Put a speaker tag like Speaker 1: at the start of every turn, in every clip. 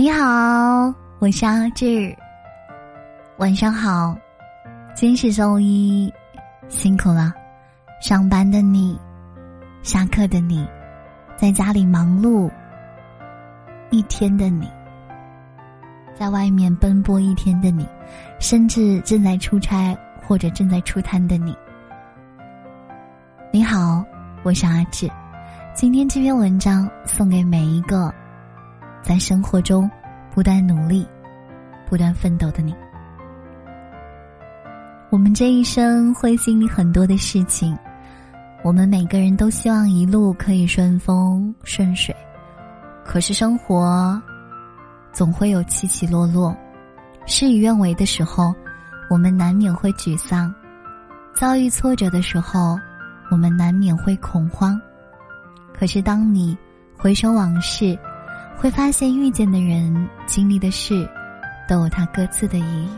Speaker 1: 你好，我是阿志。晚上好，今是周一，辛苦了。上班的你，下课的你，在家里忙碌一天的你，在外面奔波一天的你，甚至正在出差或者正在出摊的你。你好，我是阿志。今天这篇文章送给每一个。在生活中，不断努力、不断奋斗的你。我们这一生会经历很多的事情，我们每个人都希望一路可以顺风顺水。可是生活总会有起起落落，事与愿违的时候，我们难免会沮丧；遭遇挫折的时候，我们难免会恐慌。可是当你回首往事，会发现遇见的人、经历的事，都有它各自的意义。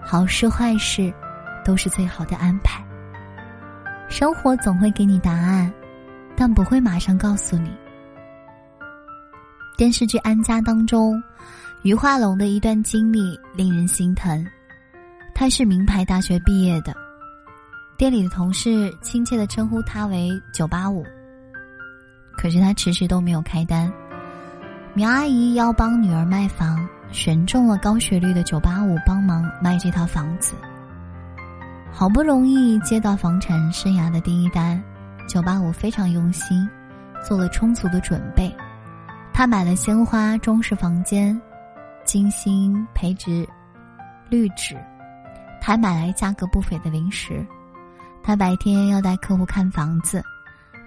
Speaker 1: 好事坏事，都是最好的安排。生活总会给你答案，但不会马上告诉你。电视剧《安家》当中，于化龙的一段经历令人心疼。他是名牌大学毕业的，店里的同事亲切的称呼他为“九八五”。可是他迟迟都没有开单。苗阿姨要帮女儿卖房，选中了高学历的九八五帮忙卖这套房子。好不容易接到房产生涯的第一单，九八五非常用心，做了充足的准备。他买了鲜花装饰房间，精心培植绿植，还买来价格不菲的零食。他白天要带客户看房子。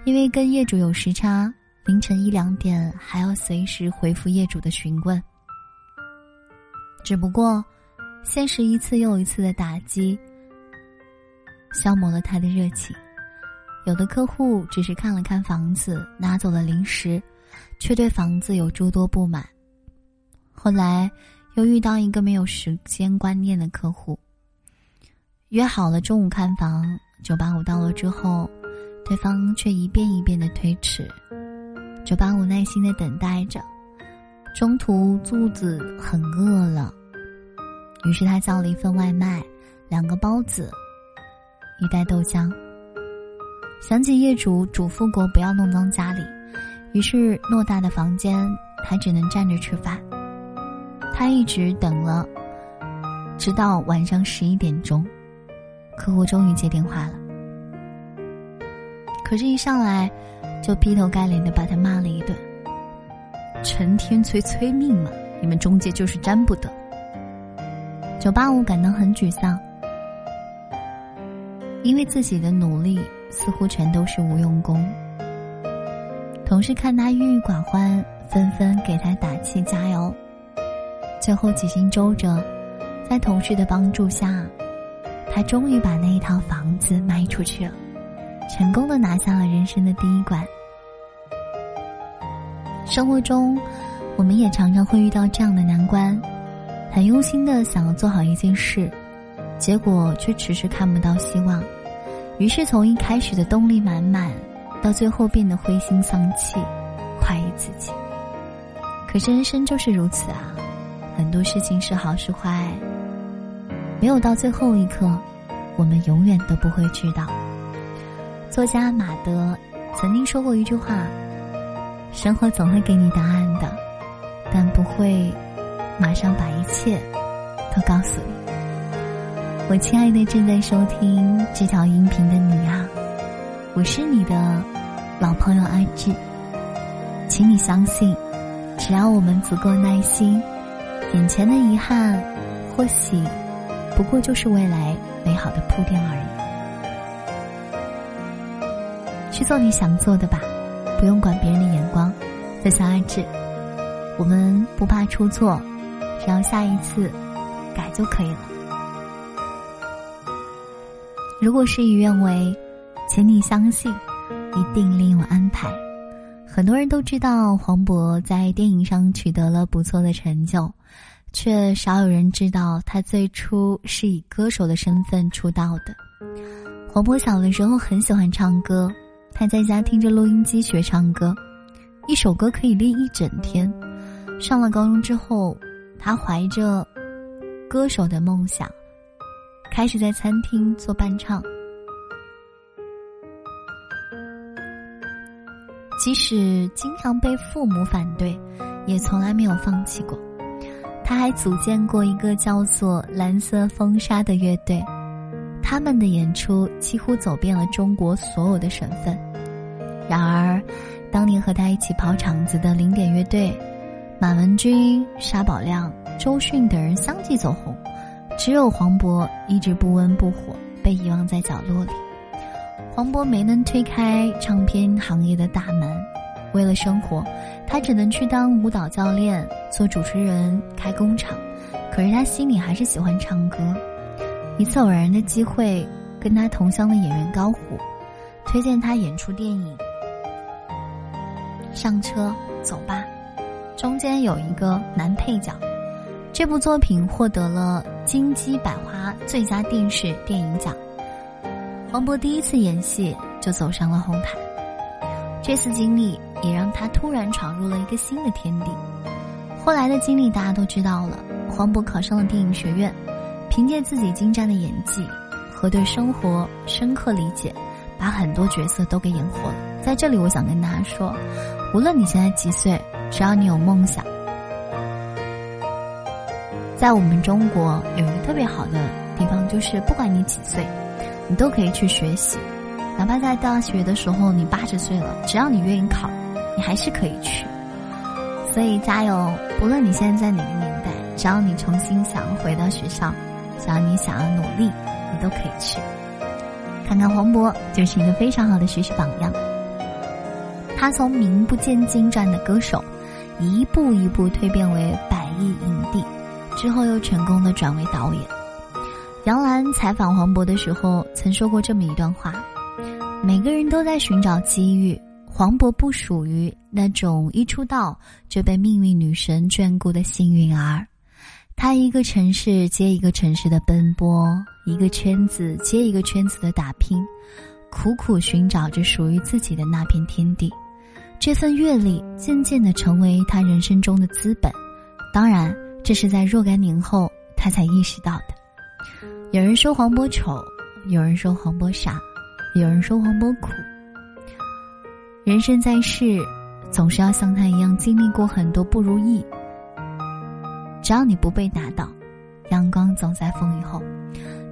Speaker 1: 因为跟业主有时差，凌晨一两点还要随时回复业主的询问。只不过，现实一次又一次的打击，消磨了他的热情。有的客户只是看了看房子，拿走了零食，却对房子有诸多不满。后来又遇到一个没有时间观念的客户，约好了中午看房，九八五到了之后。对方却一遍一遍的推迟，九八五耐心的等待着，中途肚子很饿了，于是他叫了一份外卖，两个包子，一袋豆浆。想起业主嘱咐过不要弄脏家里，于是偌大的房间他只能站着吃饭。他一直等了，直到晚上十一点钟，客户终于接电话了。可是，一上来就劈头盖脸的把他骂了一顿。陈天催催命嘛，你们中介就是沾不得。九八五感到很沮丧，因为自己的努力似乎全都是无用功。同事看他郁郁寡欢，纷纷给他打气加油。最后几经周折，在同事的帮助下，他终于把那一套房子卖出去了。成功的拿下了人生的第一关。生活中，我们也常常会遇到这样的难关，很用心的想要做好一件事，结果却迟迟看不到希望，于是从一开始的动力满满，到最后变得灰心丧气，怀疑自己。可是人生就是如此啊，很多事情是好是坏，没有到最后一刻，我们永远都不会知道。作家马德曾经说过一句话：“生活总会给你答案的，但不会马上把一切都告诉你。”我亲爱的正在收听这条音频的你啊，我是你的老朋友阿志，请你相信，只要我们足够耐心，眼前的遗憾或许不过就是未来美好的铺垫而已。去做你想做的吧，不用管别人的眼光。在小爱智，我们不怕出错，只要下一次改就可以了。如果事与愿违，请你相信，一定另有安排。很多人都知道黄渤在电影上取得了不错的成就，却少有人知道他最初是以歌手的身份出道的。黄渤小的时候很喜欢唱歌。他在家听着录音机学唱歌，一首歌可以练一整天，上了高中之后，他怀着歌手的梦想，开始在餐厅做伴唱。即使经常被父母反对，也从来没有放弃过。他还组建过一个叫做“蓝色风沙”的乐队，他们的演出几乎走遍了中国所有的省份。然而，当年和他一起跑场子的零点乐队，马文君、沙宝亮、周迅等人相继走红，只有黄渤一直不温不火，被遗忘在角落里。黄渤没能推开唱片行业的大门，为了生活，他只能去当舞蹈教练、做主持人、开工厂。可是他心里还是喜欢唱歌。一次偶然的机会，跟他同乡的演员高虎推荐他演出电影。上车，走吧。中间有一个男配角。这部作品获得了金鸡百花最佳电视电影奖。黄渤第一次演戏就走上了红毯，这次经历也让他突然闯入了一个新的天地。后来的经历大家都知道了，黄渤考上了电影学院，凭借自己精湛的演技和对生活深刻理解，把很多角色都给演活了。在这里，我想跟大家说，无论你现在几岁，只要你有梦想，在我们中国有一个特别好的地方，就是不管你几岁。你都可以去学习，哪怕在大学的时候你八十岁了，只要你愿意考，你还是可以去。所以加油！无论你现在在哪个年代，只要你重新想回到学校，只要你想要努力，你都可以去。看看黄渤就是一个非常好的学习榜样。他从名不见经传的歌手，一步一步蜕变为百亿影帝，之后又成功的转为导演。杨澜采访黄渤的时候，曾说过这么一段话：每个人都在寻找机遇，黄渤不属于那种一出道就被命运女神眷顾的幸运儿。他一个城市接一个城市的奔波，一个圈子接一个圈子的打拼，苦苦寻找着属于自己的那片天地。这份阅历渐渐的成为他人生中的资本。当然，这是在若干年后他才意识到的。有人说黄渤丑，有人说黄渤傻，有人说黄渤苦。人生在世，总是要像他一样经历过很多不如意。只要你不被打倒，阳光总在风雨后。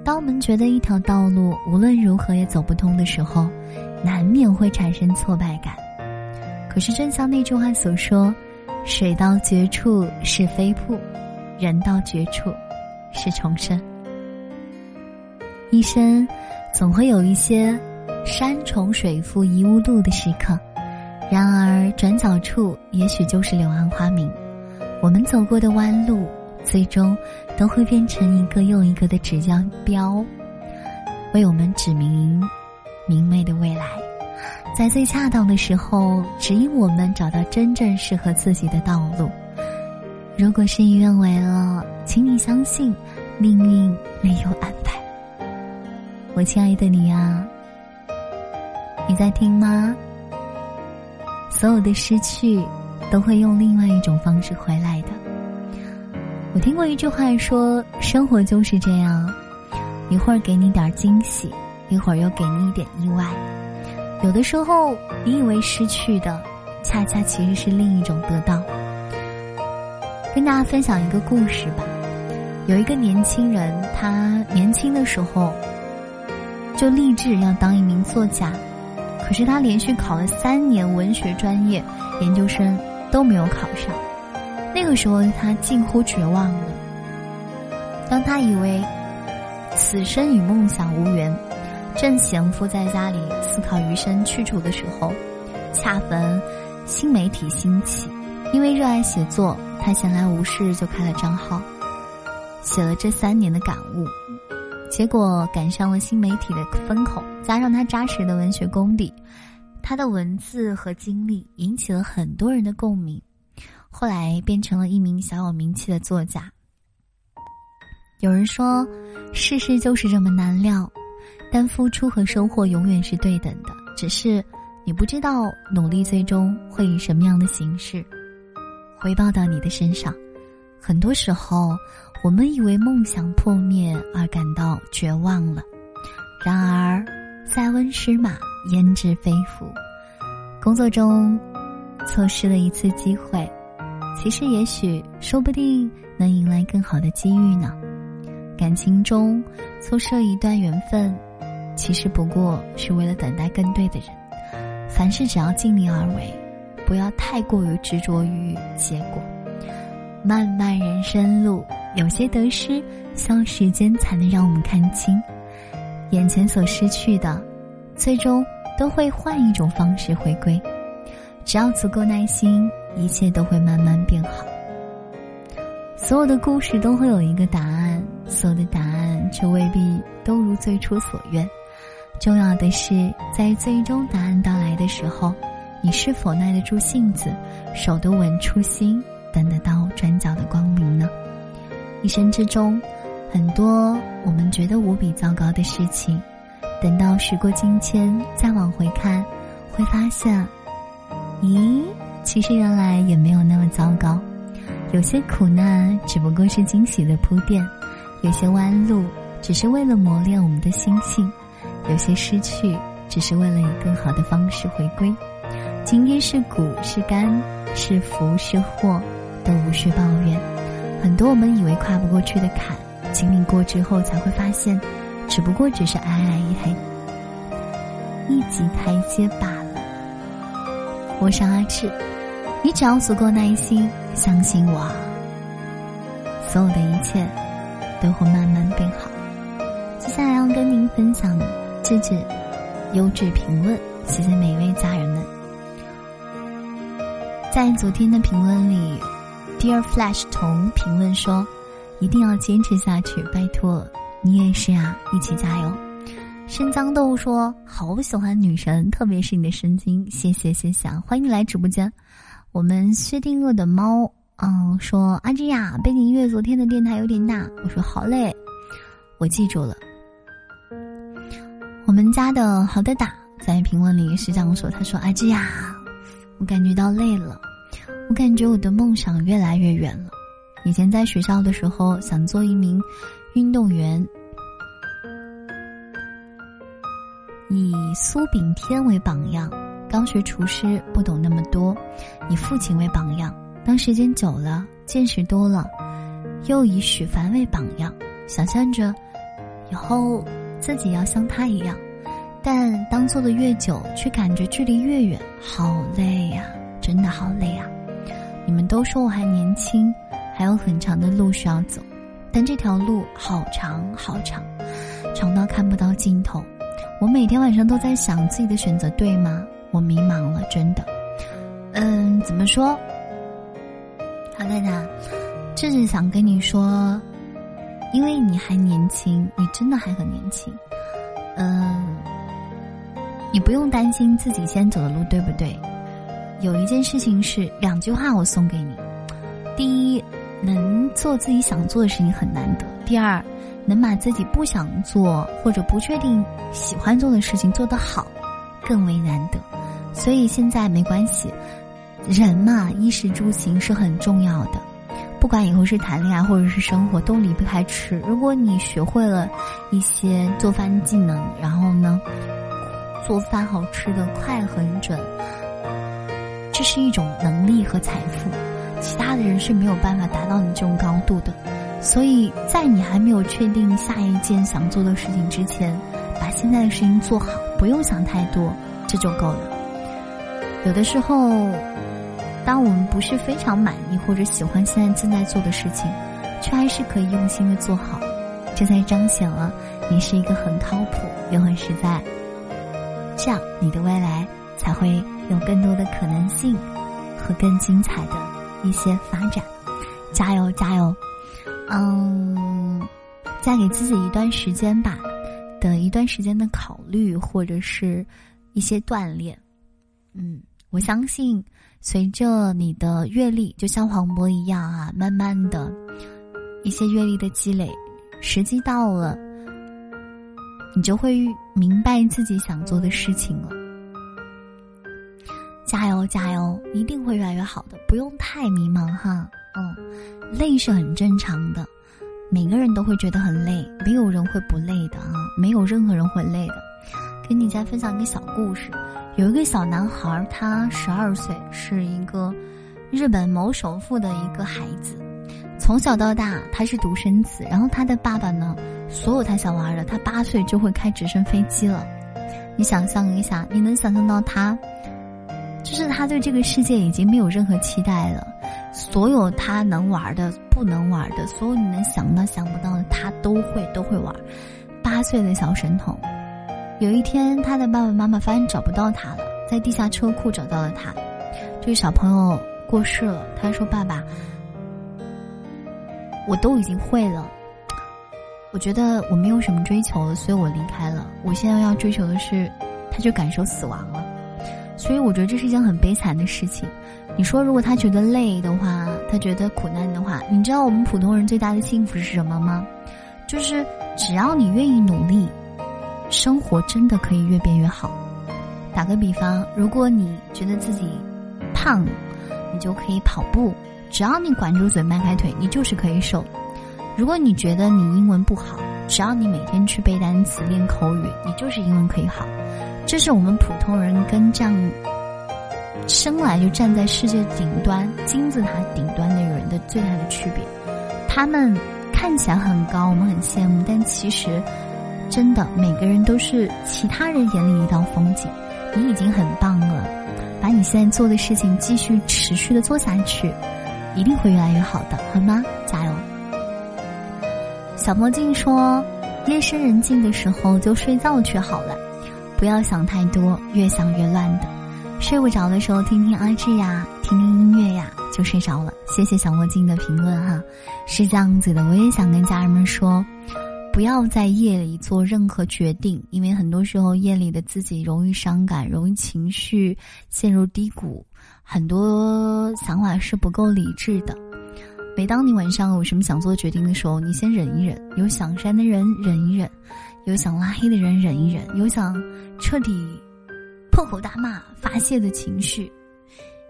Speaker 1: 当我们觉得一条道路无论如何也走不通的时候，难免会产生挫败感。可是，正像那句话所说：“水到绝处是飞瀑，人到绝处是重生。”一生，总会有一些山重水复疑无路的时刻，然而转角处也许就是柳暗花明。我们走过的弯路，最终都会变成一个又一个的指向标，为我们指明明媚的未来。在最恰当的时候，指引我们找到真正适合自己的道路。如果事与愿违了，请你相信，命运没有安排。我亲爱的你啊，你在听吗？所有的失去都会用另外一种方式回来的。我听过一句话说，生活就是这样，一会儿给你点惊喜，一会儿又给你一点意外。有的时候，你以为失去的，恰恰其实是另一种得到。跟大家分享一个故事吧。有一个年轻人，他年轻的时候。就立志要当一名作家，可是他连续考了三年文学专业研究生都没有考上。那个时候他近乎绝望了。当他以为此生与梦想无缘，正闲赋在家里思考余生去处的时候，恰逢新媒体兴起。因为热爱写作，他闲来无事就开了账号，写了这三年的感悟。结果赶上了新媒体的风口，加上他扎实的文学功底，他的文字和经历引起了很多人的共鸣，后来变成了一名小有名气的作家。有人说，世事就是这么难料，但付出和收获永远是对等的，只是你不知道努力最终会以什么样的形式回报到你的身上。很多时候，我们以为梦想破灭而感到绝望了，然而，塞翁失马，焉知非福。工作中错失了一次机会，其实也许说不定能迎来更好的机遇呢。感情中错失了一段缘分，其实不过是为了等待更对的人。凡事只要尽力而为，不要太过于执着于结果。漫漫人生路，有些得失，需要时间才能让我们看清。眼前所失去的，最终都会换一种方式回归。只要足够耐心，一切都会慢慢变好。所有的故事都会有一个答案，所有的答案却未必都如最初所愿。重要的是，在最终答案到来的时候，你是否耐得住性子，守得稳初心，等得到转角的光明呢？一生之中，很多我们觉得无比糟糕的事情，等到时过境迁再往回看，会发现，咦，其实原来也没有那么糟糕。有些苦难只不过是惊喜的铺垫，有些弯路只是为了磨练我们的心性。有些失去，只是为了以更好的方式回归。今天是苦是甘是福是祸，都无需抱怨。很多我们以为跨不过去的坎，经历过之后才会发现，只不过只是矮矮一台一级台阶罢了。我是阿志，你只要足够耐心，相信我，所有的一切都会慢慢变好。接下来要跟您分享。谢谢优质评论，谢谢每一位家人们。在昨天的评论里，Dear Flash 同评论说：“一定要坚持下去，拜托你也是啊，一起加油。”生姜豆说：“好喜欢女神，特别是你的神经，谢谢谢谢，啊，欢迎你来直播间。”我们薛定谔的猫，嗯，说：“阿芝呀，背景音乐昨天的电台有点大。”我说：“好嘞，我记住了。”我们家的好的打在评论里是这样说：“他说，阿芝呀，我感觉到累了，我感觉我的梦想越来越远了。以前在学校的时候想做一名运动员，以苏炳添为榜样，刚学厨师不懂那么多；以父亲为榜样，当时间久了见识多了，又以许凡为榜样，想象着以后。”自己要像他一样，但当做的越久，却感觉距离越远，好累呀！真的好累呀！你们都说我还年轻，还有很长的路需要走，但这条路好长好长，长到看不到尽头。我每天晚上都在想自己的选择对吗？我迷茫了，真的。嗯，怎么说？好太太，这是想跟你说。因为你还年轻，你真的还很年轻，嗯，你不用担心自己先走的路对不对？有一件事情是两句话，我送给你：第一，能做自己想做的事情很难得；第二，能把自己不想做或者不确定喜欢做的事情做得好，更为难得。所以现在没关系，人嘛，衣食住行是很重要的。不管以后是谈恋爱或者是生活，都离不开吃。如果你学会了一些做饭技能，然后呢，做饭好吃的快很准，这是一种能力和财富，其他的人是没有办法达到你这种高度的。所以在你还没有确定下一件想做的事情之前，把现在的事情做好，不用想太多，这就够了。有的时候。当我们不是非常满意或者喜欢现在正在做的事情，却还是可以用心的做好，这才彰显了你是一个很靠谱又很实在。这样你的未来才会有更多的可能性和更精彩的一些发展。加油加油！嗯，再给自己一段时间吧，等一段时间的考虑或者是一些锻炼。嗯，我相信。随着你的阅历，就像黄渤一样啊，慢慢的，一些阅历的积累，时机到了，你就会明白自己想做的事情了。加油加油，一定会越来越好的，不用太迷茫哈。嗯，累是很正常的，每个人都会觉得很累，没有人会不累的啊，没有任何人会累的。给你再分享一个小故事，有一个小男孩，他十二岁，是一个日本某首富的一个孩子，从小到大他是独生子，然后他的爸爸呢，所有他想玩的，他八岁就会开直升飞机了。你想象一下，你能想象到他？就是他对这个世界已经没有任何期待了，所有他能玩的、不能玩的，所有你能想到、想不到的，他都会都会玩。八岁的小神童，有一天他的爸爸妈妈发现找不到他了，在地下车库找到了他。这个小朋友过世了，他说：“爸爸，我都已经会了，我觉得我没有什么追求了，所以我离开了。我现在要追求的是，他就感受死亡了。”所以我觉得这是一件很悲惨的事情。你说，如果他觉得累的话，他觉得苦难的话，你知道我们普通人最大的幸福是什么吗？就是只要你愿意努力，生活真的可以越变越好。打个比方，如果你觉得自己胖，你就可以跑步；只要你管住嘴、迈开腿，你就是可以瘦。如果你觉得你英文不好，只要你每天去背单词、练口语，你就是英文可以好。这是我们普通人跟这样生来就站在世界顶端金字塔顶端的人的最大的区别。他们看起来很高，我们很羡慕，但其实真的每个人都是其他人眼里一道风景。你已经很棒了，把你现在做的事情继续持续的做下去，一定会越来越好的，好吗？加油！小魔镜说：“夜深人静的时候就睡觉去好了。”不要想太多，越想越乱的。睡不着的时候，听听阿志呀，听听音乐呀，就睡着了。谢谢小墨镜的评论哈，是这样子的。我也想跟家人们说，不要在夜里做任何决定，因为很多时候夜里的自己容易伤感，容易情绪陷入低谷，很多想法是不够理智的。每当你晚上有什么想做决定的时候，你先忍一忍，有想删的人忍一忍。有想拉黑的人忍一忍，有想彻底破口大骂发泄的情绪，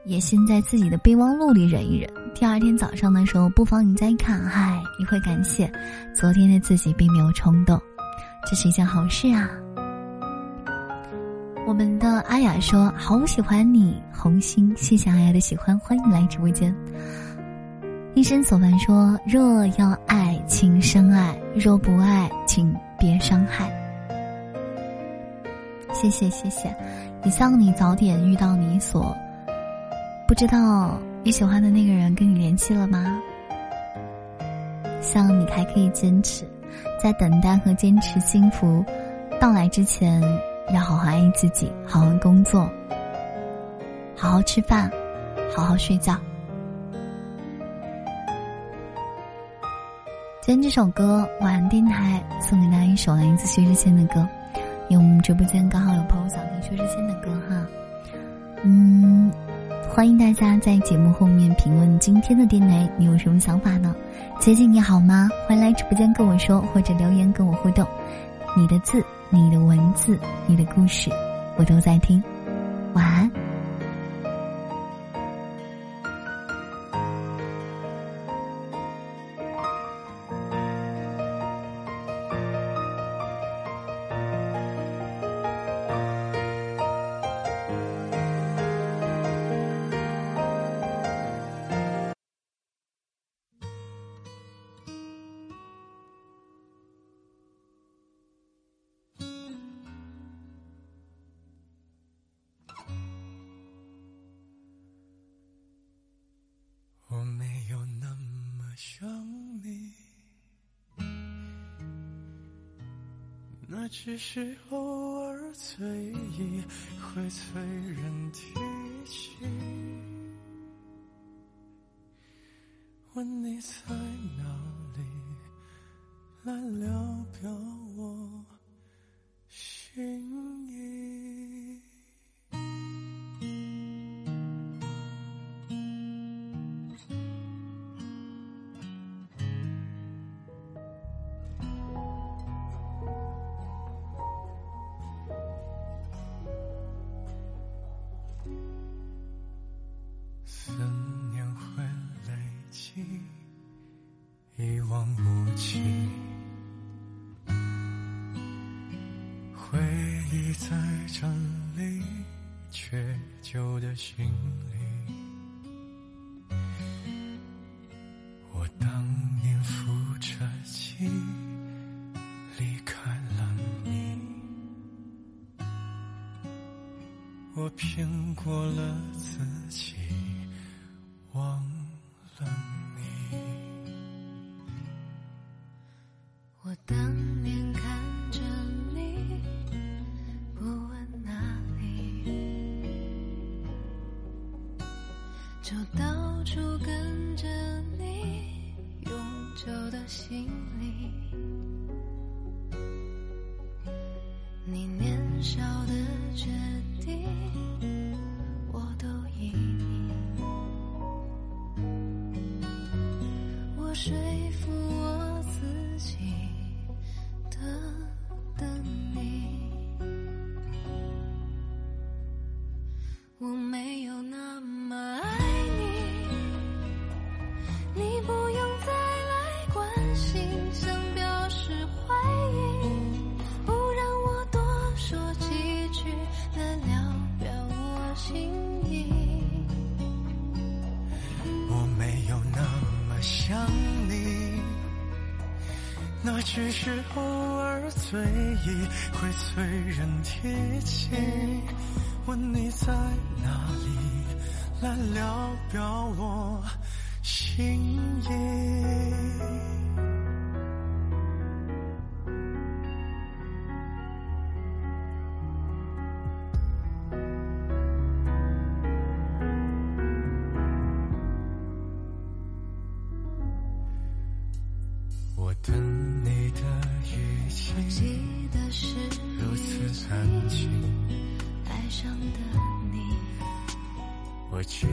Speaker 1: 也先在自己的备忘录里忍一忍。第二天早上的时候，不妨你再看，嗨，你会感谢昨天的自己并没有冲动，这是一件好事啊。我们的阿雅说：“好喜欢你，红心，谢谢阿雅的喜欢，欢迎来直播间。”一生所凡说：“若要爱，请深爱；若不爱，请。”别伤害，谢谢谢谢，也希望你早点遇到你所不知道你喜欢的那个人，跟你联系了吗？希望你还可以坚持，在等待和坚持幸福到来之前，要好好爱自己，好好工作，好好吃饭，好好睡觉。今天这首歌《晚安电台》送给大家一首来自薛之谦的歌，因为我们直播间刚好有朋友想听薛之谦的歌哈。嗯，欢迎大家在节目后面评论今天的电台，你有什么想法呢？姐姐你好吗？欢迎来直播间跟我说，或者留言跟我互动。你的字、你的文字、你的故事，我都在听。想你，那
Speaker 2: 只是偶尔醉意会催人提起，在这里，却旧的行李，我当年扶着气离开了你，我骗过了自己，忘了。
Speaker 3: 我没有那么爱你你不用再来关心想表示怀疑不让我多说几句来聊表我心意
Speaker 2: 我没有那么想你那只是偶尔醉意会催人提起问你在哪里来了表我心意。我等我记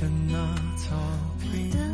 Speaker 2: 得那草坪